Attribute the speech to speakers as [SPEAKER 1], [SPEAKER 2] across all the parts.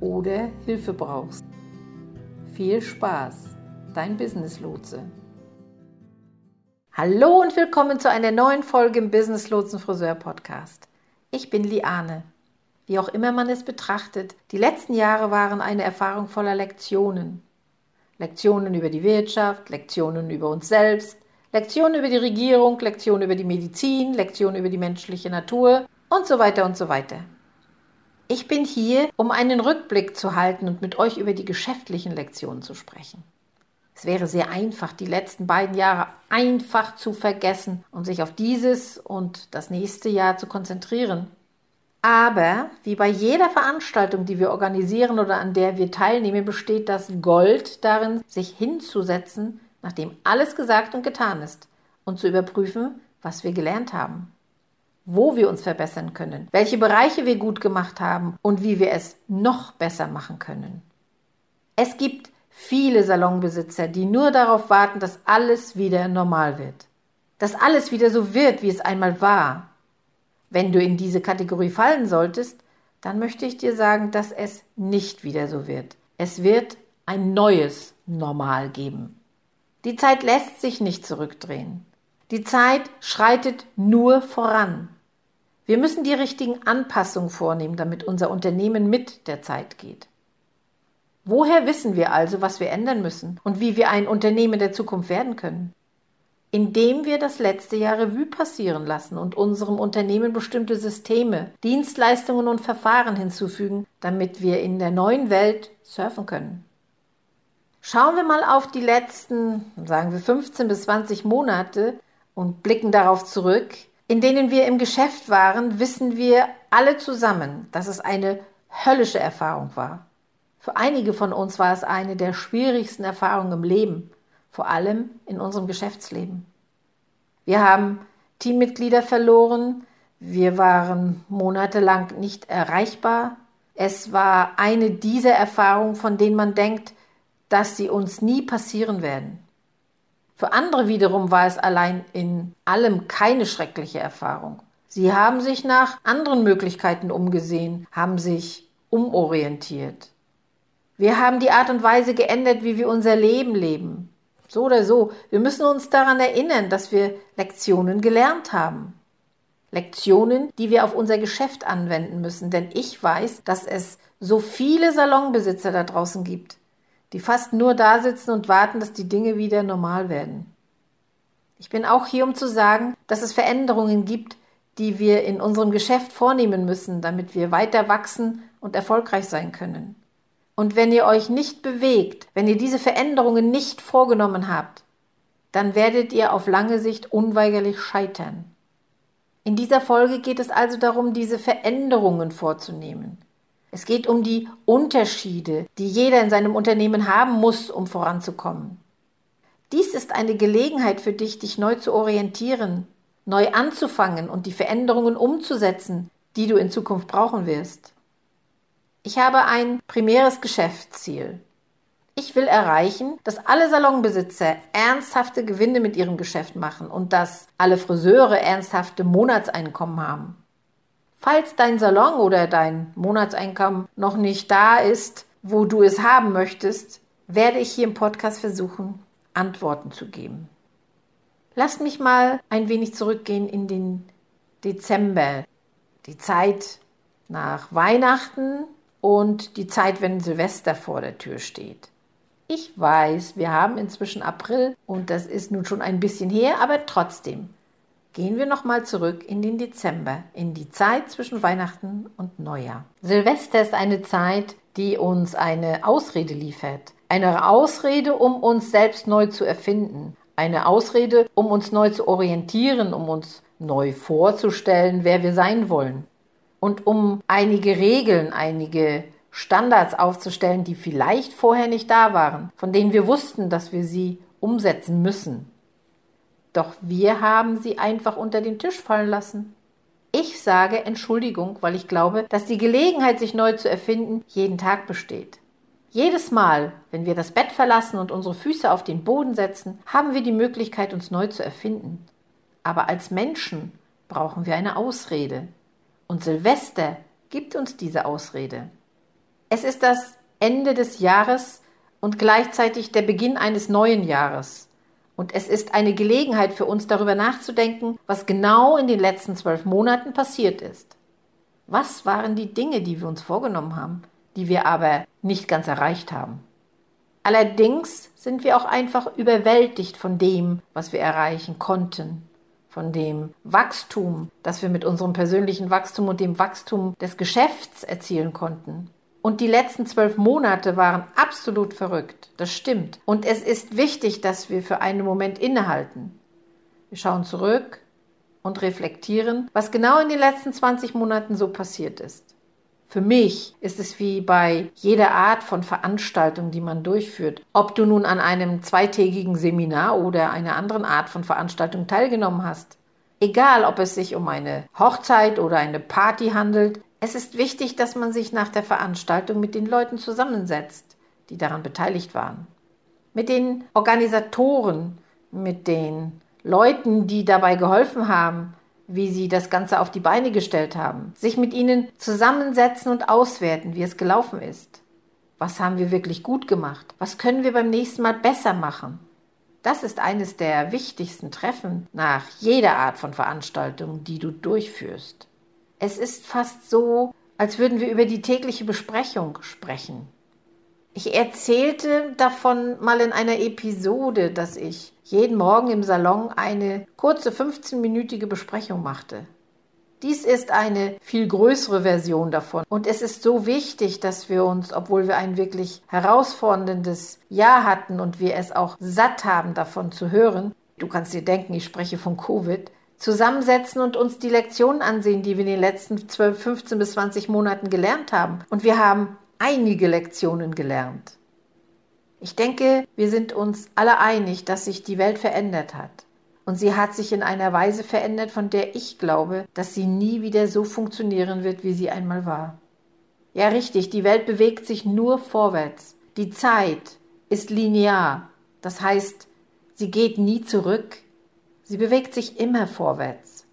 [SPEAKER 1] oder Hilfe brauchst. Viel Spaß, dein Business Lotse. Hallo und willkommen zu einer neuen Folge im Business Lotsen Friseur Podcast. Ich bin Liane. Wie auch immer man es betrachtet, die letzten Jahre waren eine Erfahrung voller Lektionen. Lektionen über die Wirtschaft, Lektionen über uns selbst, Lektionen über die Regierung, Lektionen über die Medizin, Lektionen über die menschliche Natur und so weiter und so weiter. Ich bin hier, um einen Rückblick zu halten und mit euch über die geschäftlichen Lektionen zu sprechen. Es wäre sehr einfach, die letzten beiden Jahre einfach zu vergessen und sich auf dieses und das nächste Jahr zu konzentrieren. Aber wie bei jeder Veranstaltung, die wir organisieren oder an der wir teilnehmen, besteht das Gold darin, sich hinzusetzen, nachdem alles gesagt und getan ist, und zu überprüfen, was wir gelernt haben wo wir uns verbessern können, welche Bereiche wir gut gemacht haben und wie wir es noch besser machen können. Es gibt viele Salonbesitzer, die nur darauf warten, dass alles wieder normal wird. Dass alles wieder so wird, wie es einmal war. Wenn du in diese Kategorie fallen solltest, dann möchte ich dir sagen, dass es nicht wieder so wird. Es wird ein neues Normal geben. Die Zeit lässt sich nicht zurückdrehen. Die Zeit schreitet nur voran. Wir müssen die richtigen Anpassungen vornehmen, damit unser Unternehmen mit der Zeit geht. Woher wissen wir also, was wir ändern müssen und wie wir ein Unternehmen der Zukunft werden können? Indem wir das letzte Jahr Revue passieren lassen und unserem Unternehmen bestimmte Systeme, Dienstleistungen und Verfahren hinzufügen, damit wir in der neuen Welt surfen können. Schauen wir mal auf die letzten, sagen wir 15 bis 20 Monate und blicken darauf zurück, in denen wir im Geschäft waren, wissen wir alle zusammen, dass es eine höllische Erfahrung war. Für einige von uns war es eine der schwierigsten Erfahrungen im Leben, vor allem in unserem Geschäftsleben. Wir haben Teammitglieder verloren, wir waren monatelang nicht erreichbar. Es war eine dieser Erfahrungen, von denen man denkt, dass sie uns nie passieren werden. Für andere wiederum war es allein in allem keine schreckliche Erfahrung. Sie haben sich nach anderen Möglichkeiten umgesehen, haben sich umorientiert. Wir haben die Art und Weise geändert, wie wir unser Leben leben. So oder so. Wir müssen uns daran erinnern, dass wir Lektionen gelernt haben. Lektionen, die wir auf unser Geschäft anwenden müssen. Denn ich weiß, dass es so viele Salonbesitzer da draußen gibt, die fast nur da sitzen und warten, dass die Dinge wieder normal werden. Ich bin auch hier, um zu sagen, dass es Veränderungen gibt, die wir in unserem Geschäft vornehmen müssen, damit wir weiter wachsen und erfolgreich sein können. Und wenn ihr euch nicht bewegt, wenn ihr diese Veränderungen nicht vorgenommen habt, dann werdet ihr auf lange Sicht unweigerlich scheitern. In dieser Folge geht es also darum, diese Veränderungen vorzunehmen. Es geht um die Unterschiede, die jeder in seinem Unternehmen haben muss, um voranzukommen. Dies ist eine Gelegenheit für dich, dich neu zu orientieren, neu anzufangen und die Veränderungen umzusetzen, die du in Zukunft brauchen wirst. Ich habe ein primäres Geschäftsziel. Ich will erreichen, dass alle Salonbesitzer ernsthafte Gewinne mit ihrem Geschäft machen und dass alle Friseure ernsthafte Monatseinkommen haben. Falls dein Salon oder dein Monatseinkommen noch nicht da ist, wo du es haben möchtest, werde ich hier im Podcast versuchen, Antworten zu geben. Lasst mich mal ein wenig zurückgehen in den Dezember, die Zeit nach Weihnachten und die Zeit, wenn Silvester vor der Tür steht. Ich weiß, wir haben inzwischen April und das ist nun schon ein bisschen her, aber trotzdem. Gehen wir nochmal zurück in den Dezember, in die Zeit zwischen Weihnachten und Neujahr. Silvester ist eine Zeit, die uns eine Ausrede liefert. Eine Ausrede, um uns selbst neu zu erfinden. Eine Ausrede, um uns neu zu orientieren, um uns neu vorzustellen, wer wir sein wollen. Und um einige Regeln, einige Standards aufzustellen, die vielleicht vorher nicht da waren, von denen wir wussten, dass wir sie umsetzen müssen. Doch wir haben sie einfach unter den Tisch fallen lassen. Ich sage Entschuldigung, weil ich glaube, dass die Gelegenheit, sich neu zu erfinden, jeden Tag besteht. Jedes Mal, wenn wir das Bett verlassen und unsere Füße auf den Boden setzen, haben wir die Möglichkeit, uns neu zu erfinden. Aber als Menschen brauchen wir eine Ausrede. Und Silvester gibt uns diese Ausrede. Es ist das Ende des Jahres und gleichzeitig der Beginn eines neuen Jahres. Und es ist eine Gelegenheit für uns darüber nachzudenken, was genau in den letzten zwölf Monaten passiert ist. Was waren die Dinge, die wir uns vorgenommen haben, die wir aber nicht ganz erreicht haben? Allerdings sind wir auch einfach überwältigt von dem, was wir erreichen konnten, von dem Wachstum, das wir mit unserem persönlichen Wachstum und dem Wachstum des Geschäfts erzielen konnten. Und die letzten zwölf Monate waren absolut verrückt. Das stimmt. Und es ist wichtig, dass wir für einen Moment innehalten. Wir schauen zurück und reflektieren, was genau in den letzten 20 Monaten so passiert ist. Für mich ist es wie bei jeder Art von Veranstaltung, die man durchführt. Ob du nun an einem zweitägigen Seminar oder einer anderen Art von Veranstaltung teilgenommen hast. Egal, ob es sich um eine Hochzeit oder eine Party handelt, es ist wichtig, dass man sich nach der Veranstaltung mit den Leuten zusammensetzt, die daran beteiligt waren. Mit den Organisatoren, mit den Leuten, die dabei geholfen haben, wie sie das Ganze auf die Beine gestellt haben. Sich mit ihnen zusammensetzen und auswerten, wie es gelaufen ist. Was haben wir wirklich gut gemacht? Was können wir beim nächsten Mal besser machen? Das ist eines der wichtigsten Treffen nach jeder Art von Veranstaltung, die du durchführst. Es ist fast so, als würden wir über die tägliche Besprechung sprechen. Ich erzählte davon mal in einer Episode, dass ich jeden Morgen im Salon eine kurze 15-minütige Besprechung machte. Dies ist eine viel größere Version davon. Und es ist so wichtig, dass wir uns, obwohl wir ein wirklich herausforderndes Jahr hatten und wir es auch satt haben, davon zu hören, du kannst dir denken, ich spreche von Covid, zusammensetzen und uns die Lektionen ansehen, die wir in den letzten 12, 15 bis 20 Monaten gelernt haben. Und wir haben einige Lektionen gelernt. Ich denke, wir sind uns alle einig, dass sich die Welt verändert hat. Und sie hat sich in einer Weise verändert, von der ich glaube, dass sie nie wieder so funktionieren wird, wie sie einmal war. Ja, richtig, die Welt bewegt sich nur vorwärts. Die Zeit ist linear. Das heißt, sie geht nie zurück, Sie bewegt sich immer vorwärts.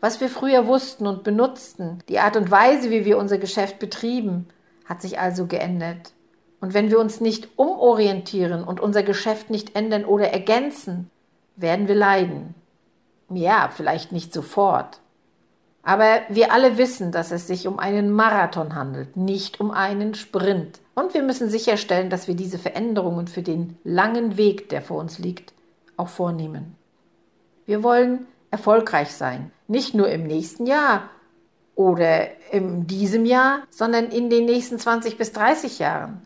[SPEAKER 1] Was wir früher wussten und benutzten, die Art und Weise, wie wir unser Geschäft betrieben, hat sich also geändert. Und wenn wir uns nicht umorientieren und unser Geschäft nicht ändern oder ergänzen, werden wir leiden. Ja, vielleicht nicht sofort. Aber wir alle wissen, dass es sich um einen Marathon handelt, nicht um einen Sprint. Und wir müssen sicherstellen, dass wir diese Veränderungen für den langen Weg, der vor uns liegt, auch vornehmen. Wir wollen erfolgreich sein. Nicht nur im nächsten Jahr oder in diesem Jahr, sondern in den nächsten 20 bis 30 Jahren.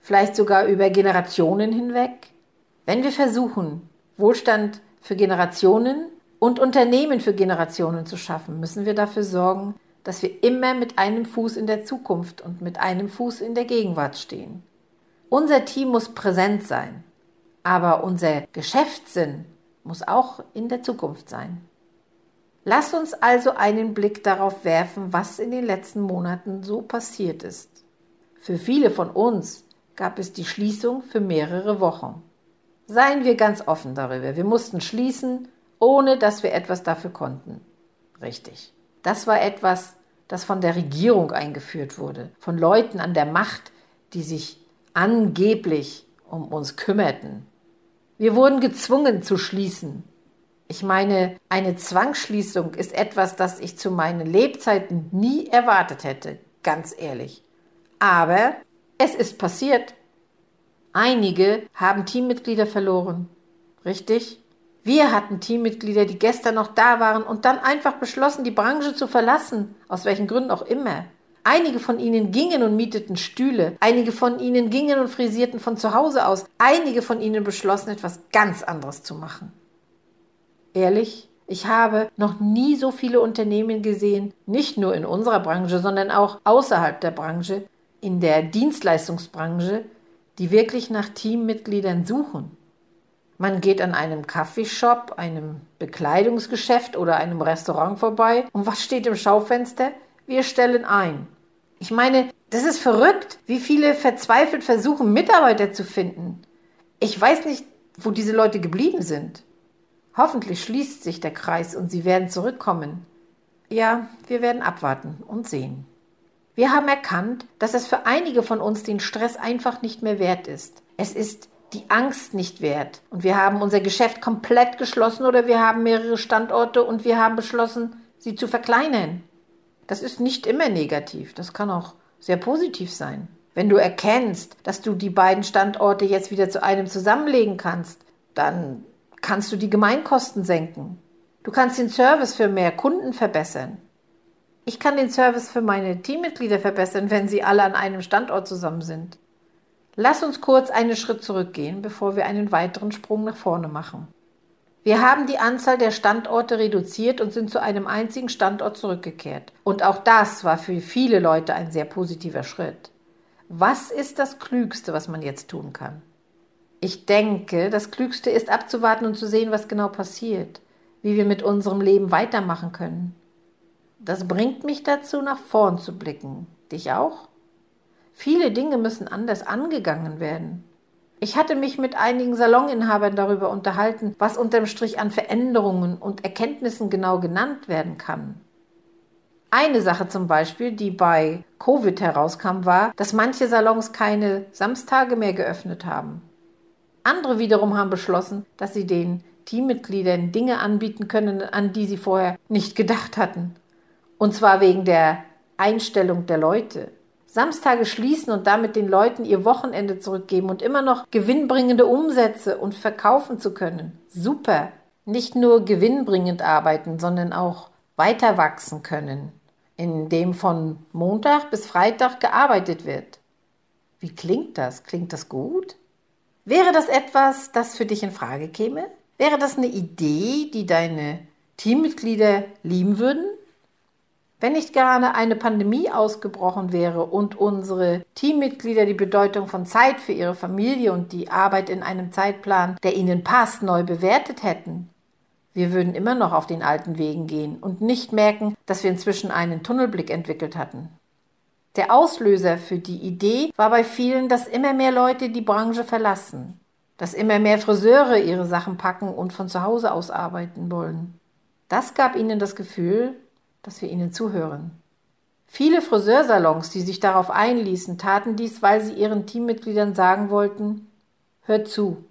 [SPEAKER 1] Vielleicht sogar über Generationen hinweg. Wenn wir versuchen, Wohlstand für Generationen und Unternehmen für Generationen zu schaffen, müssen wir dafür sorgen, dass wir immer mit einem Fuß in der Zukunft und mit einem Fuß in der Gegenwart stehen. Unser Team muss präsent sein, aber unser Geschäftssinn muss auch in der Zukunft sein. Lasst uns also einen Blick darauf werfen, was in den letzten Monaten so passiert ist. Für viele von uns gab es die Schließung für mehrere Wochen. Seien wir ganz offen darüber. Wir mussten schließen, ohne dass wir etwas dafür konnten. Richtig. Das war etwas, das von der Regierung eingeführt wurde, von Leuten an der Macht, die sich angeblich um uns kümmerten. Wir wurden gezwungen zu schließen. Ich meine, eine Zwangsschließung ist etwas, das ich zu meinen Lebzeiten nie erwartet hätte, ganz ehrlich. Aber es ist passiert. Einige haben Teammitglieder verloren. Richtig? Wir hatten Teammitglieder, die gestern noch da waren und dann einfach beschlossen, die Branche zu verlassen, aus welchen Gründen auch immer. Einige von ihnen gingen und mieteten Stühle, einige von ihnen gingen und frisierten von zu Hause aus, einige von ihnen beschlossen, etwas ganz anderes zu machen. Ehrlich, ich habe noch nie so viele Unternehmen gesehen, nicht nur in unserer Branche, sondern auch außerhalb der Branche, in der Dienstleistungsbranche, die wirklich nach Teammitgliedern suchen. Man geht an einem Kaffeeshop, einem Bekleidungsgeschäft oder einem Restaurant vorbei und was steht im Schaufenster? Wir stellen ein. Ich meine, das ist verrückt, wie viele verzweifelt versuchen, Mitarbeiter zu finden. Ich weiß nicht, wo diese Leute geblieben sind. Hoffentlich schließt sich der Kreis und sie werden zurückkommen. Ja, wir werden abwarten und sehen. Wir haben erkannt, dass es für einige von uns den Stress einfach nicht mehr wert ist. Es ist die Angst nicht wert. Und wir haben unser Geschäft komplett geschlossen oder wir haben mehrere Standorte und wir haben beschlossen, sie zu verkleinern. Das ist nicht immer negativ. Das kann auch sehr positiv sein. Wenn du erkennst, dass du die beiden Standorte jetzt wieder zu einem zusammenlegen kannst, dann kannst du die Gemeinkosten senken. Du kannst den Service für mehr Kunden verbessern. Ich kann den Service für meine Teammitglieder verbessern, wenn sie alle an einem Standort zusammen sind. Lass uns kurz einen Schritt zurückgehen, bevor wir einen weiteren Sprung nach vorne machen. Wir haben die Anzahl der Standorte reduziert und sind zu einem einzigen Standort zurückgekehrt. Und auch das war für viele Leute ein sehr positiver Schritt. Was ist das Klügste, was man jetzt tun kann? Ich denke, das Klügste ist abzuwarten und zu sehen, was genau passiert, wie wir mit unserem Leben weitermachen können. Das bringt mich dazu, nach vorn zu blicken. Dich auch? Viele Dinge müssen anders angegangen werden. Ich hatte mich mit einigen Saloninhabern darüber unterhalten, was unterm Strich an Veränderungen und Erkenntnissen genau genannt werden kann. Eine Sache zum Beispiel, die bei Covid herauskam, war, dass manche Salons keine Samstage mehr geöffnet haben. Andere wiederum haben beschlossen, dass sie den Teammitgliedern Dinge anbieten können, an die sie vorher nicht gedacht hatten. Und zwar wegen der Einstellung der Leute. Samstage schließen und damit den Leuten ihr Wochenende zurückgeben und immer noch gewinnbringende Umsätze und verkaufen zu können. Super. Nicht nur gewinnbringend arbeiten, sondern auch weiter wachsen können, indem von Montag bis Freitag gearbeitet wird. Wie klingt das? Klingt das gut? Wäre das etwas, das für dich in Frage käme? Wäre das eine Idee, die deine Teammitglieder lieben würden? Wenn nicht gerade eine Pandemie ausgebrochen wäre und unsere Teammitglieder die Bedeutung von Zeit für ihre Familie und die Arbeit in einem Zeitplan, der ihnen passt, neu bewertet hätten, wir würden immer noch auf den alten Wegen gehen und nicht merken, dass wir inzwischen einen Tunnelblick entwickelt hatten. Der Auslöser für die Idee war bei vielen, dass immer mehr Leute die Branche verlassen, dass immer mehr Friseure ihre Sachen packen und von zu Hause aus arbeiten wollen. Das gab ihnen das Gefühl, dass wir ihnen zuhören. Viele Friseursalons, die sich darauf einließen, taten dies, weil sie ihren Teammitgliedern sagen wollten, hört zu,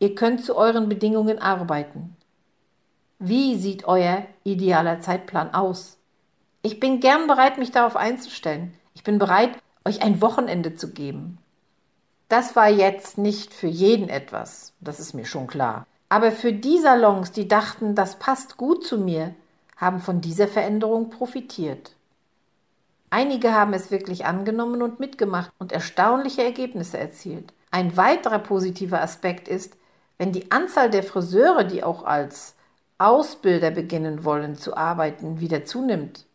[SPEAKER 1] ihr könnt zu euren Bedingungen arbeiten. Wie sieht euer idealer Zeitplan aus? Ich bin gern bereit, mich darauf einzustellen. Ich bin bereit, euch ein Wochenende zu geben. Das war jetzt nicht für jeden etwas, das ist mir schon klar. Aber für die Salons, die dachten, das passt gut zu mir, haben von dieser Veränderung profitiert. Einige haben es wirklich angenommen und mitgemacht und erstaunliche Ergebnisse erzielt. Ein weiterer positiver Aspekt ist, wenn die Anzahl der Friseure, die auch als Ausbilder beginnen wollen zu arbeiten, wieder zunimmt.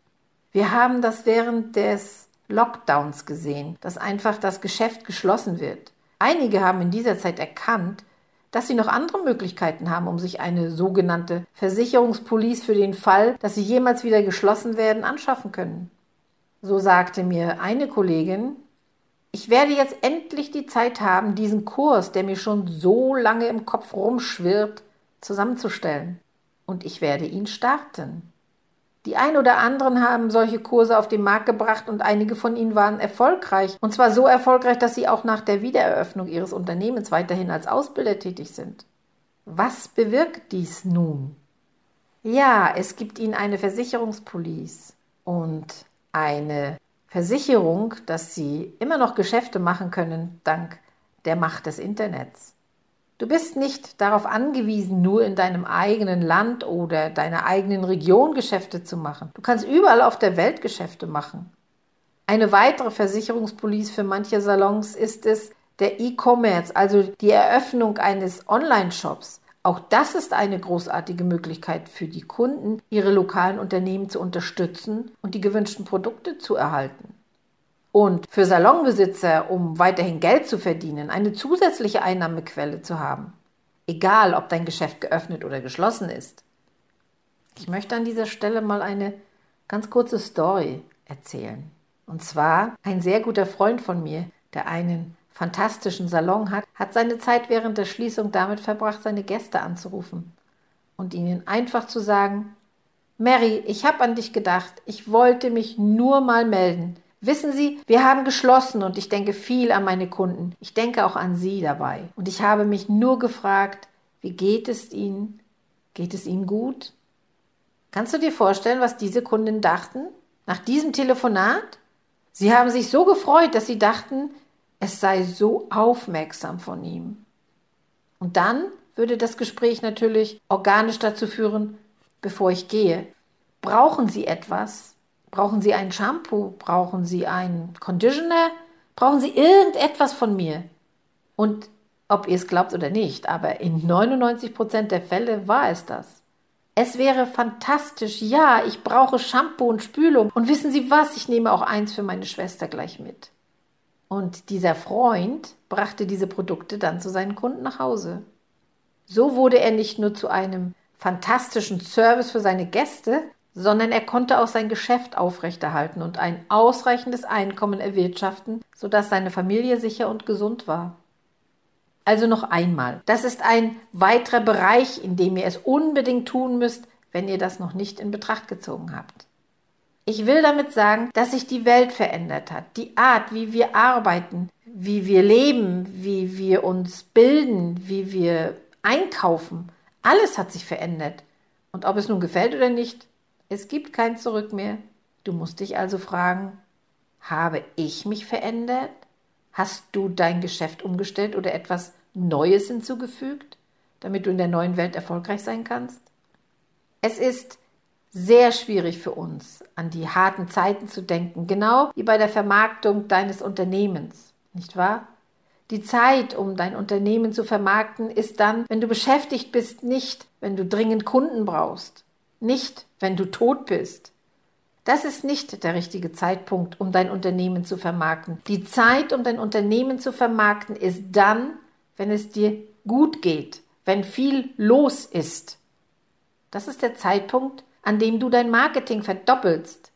[SPEAKER 1] Wir haben das während des Lockdowns gesehen, dass einfach das Geschäft geschlossen wird. Einige haben in dieser Zeit erkannt, dass sie noch andere Möglichkeiten haben, um sich eine sogenannte Versicherungspolice für den Fall, dass sie jemals wieder geschlossen werden, anschaffen können. So sagte mir eine Kollegin, ich werde jetzt endlich die Zeit haben, diesen Kurs, der mir schon so lange im Kopf rumschwirrt, zusammenzustellen. Und ich werde ihn starten. Die ein oder anderen haben solche Kurse auf den Markt gebracht und einige von ihnen waren erfolgreich. Und zwar so erfolgreich, dass sie auch nach der Wiedereröffnung ihres Unternehmens weiterhin als Ausbilder tätig sind. Was bewirkt dies nun? Ja, es gibt ihnen eine Versicherungspolice und eine Versicherung, dass sie immer noch Geschäfte machen können dank der Macht des Internets. Du bist nicht darauf angewiesen, nur in deinem eigenen Land oder deiner eigenen Region Geschäfte zu machen. Du kannst überall auf der Welt Geschäfte machen. Eine weitere Versicherungspolice für manche Salons ist es der E-Commerce, also die Eröffnung eines Online-Shops. Auch das ist eine großartige Möglichkeit für die Kunden, ihre lokalen Unternehmen zu unterstützen und die gewünschten Produkte zu erhalten. Und für Salonbesitzer, um weiterhin Geld zu verdienen, eine zusätzliche Einnahmequelle zu haben. Egal, ob dein Geschäft geöffnet oder geschlossen ist. Ich möchte an dieser Stelle mal eine ganz kurze Story erzählen. Und zwar ein sehr guter Freund von mir, der einen fantastischen Salon hat, hat seine Zeit während der Schließung damit verbracht, seine Gäste anzurufen und ihnen einfach zu sagen, Mary, ich habe an dich gedacht, ich wollte mich nur mal melden. Wissen Sie, wir haben geschlossen und ich denke viel an meine Kunden. Ich denke auch an Sie dabei. Und ich habe mich nur gefragt, wie geht es Ihnen? Geht es Ihnen gut? Kannst du dir vorstellen, was diese Kunden dachten nach diesem Telefonat? Sie haben sich so gefreut, dass sie dachten, es sei so aufmerksam von ihm. Und dann würde das Gespräch natürlich organisch dazu führen, bevor ich gehe. Brauchen Sie etwas? Brauchen Sie ein Shampoo? Brauchen Sie einen Conditioner? Brauchen Sie irgendetwas von mir? Und ob ihr es glaubt oder nicht, aber in 99 Prozent der Fälle war es das. Es wäre fantastisch. Ja, ich brauche Shampoo und Spülung. Und wissen Sie was? Ich nehme auch eins für meine Schwester gleich mit. Und dieser Freund brachte diese Produkte dann zu seinen Kunden nach Hause. So wurde er nicht nur zu einem fantastischen Service für seine Gäste, sondern er konnte auch sein Geschäft aufrechterhalten und ein ausreichendes Einkommen erwirtschaften, sodass seine Familie sicher und gesund war. Also noch einmal, das ist ein weiterer Bereich, in dem ihr es unbedingt tun müsst, wenn ihr das noch nicht in Betracht gezogen habt. Ich will damit sagen, dass sich die Welt verändert hat. Die Art, wie wir arbeiten, wie wir leben, wie wir uns bilden, wie wir einkaufen, alles hat sich verändert. Und ob es nun gefällt oder nicht, es gibt kein Zurück mehr. Du musst dich also fragen, habe ich mich verändert? Hast du dein Geschäft umgestellt oder etwas Neues hinzugefügt, damit du in der neuen Welt erfolgreich sein kannst? Es ist sehr schwierig für uns, an die harten Zeiten zu denken, genau wie bei der Vermarktung deines Unternehmens, nicht wahr? Die Zeit, um dein Unternehmen zu vermarkten, ist dann, wenn du beschäftigt bist, nicht, wenn du dringend Kunden brauchst, nicht, wenn du tot bist. Das ist nicht der richtige Zeitpunkt, um dein Unternehmen zu vermarkten. Die Zeit, um dein Unternehmen zu vermarkten, ist dann, wenn es dir gut geht, wenn viel los ist. Das ist der Zeitpunkt, an dem du dein Marketing verdoppelst.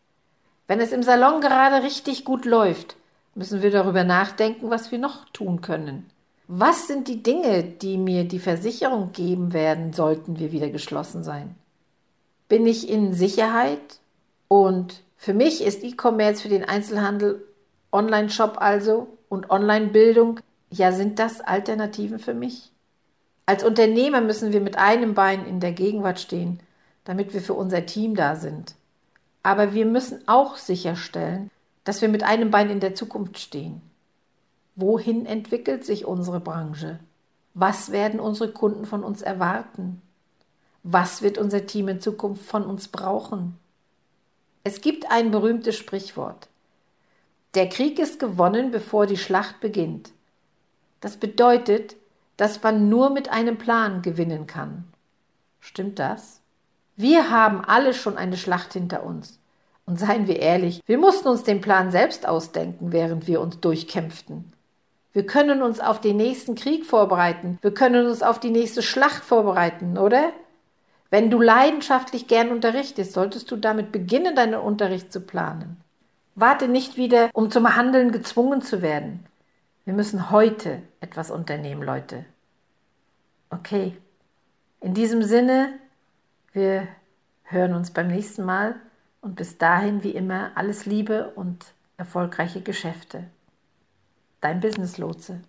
[SPEAKER 1] Wenn es im Salon gerade richtig gut läuft, müssen wir darüber nachdenken, was wir noch tun können. Was sind die Dinge, die mir die Versicherung geben werden, sollten wir wieder geschlossen sein? Bin ich in Sicherheit? Und für mich ist E-Commerce für den Einzelhandel, Online-Shop also und Online-Bildung, ja, sind das Alternativen für mich? Als Unternehmer müssen wir mit einem Bein in der Gegenwart stehen damit wir für unser Team da sind. Aber wir müssen auch sicherstellen, dass wir mit einem Bein in der Zukunft stehen. Wohin entwickelt sich unsere Branche? Was werden unsere Kunden von uns erwarten? Was wird unser Team in Zukunft von uns brauchen? Es gibt ein berühmtes Sprichwort. Der Krieg ist gewonnen, bevor die Schlacht beginnt. Das bedeutet, dass man nur mit einem Plan gewinnen kann. Stimmt das? Wir haben alle schon eine Schlacht hinter uns. Und seien wir ehrlich, wir mussten uns den Plan selbst ausdenken, während wir uns durchkämpften. Wir können uns auf den nächsten Krieg vorbereiten, wir können uns auf die nächste Schlacht vorbereiten, oder? Wenn du leidenschaftlich gern unterrichtest, solltest du damit beginnen, deinen Unterricht zu planen. Warte nicht wieder, um zum Handeln gezwungen zu werden. Wir müssen heute etwas unternehmen, Leute. Okay. In diesem Sinne, wir hören uns beim nächsten Mal und bis dahin wie immer alles Liebe und erfolgreiche Geschäfte. Dein Business Lotse.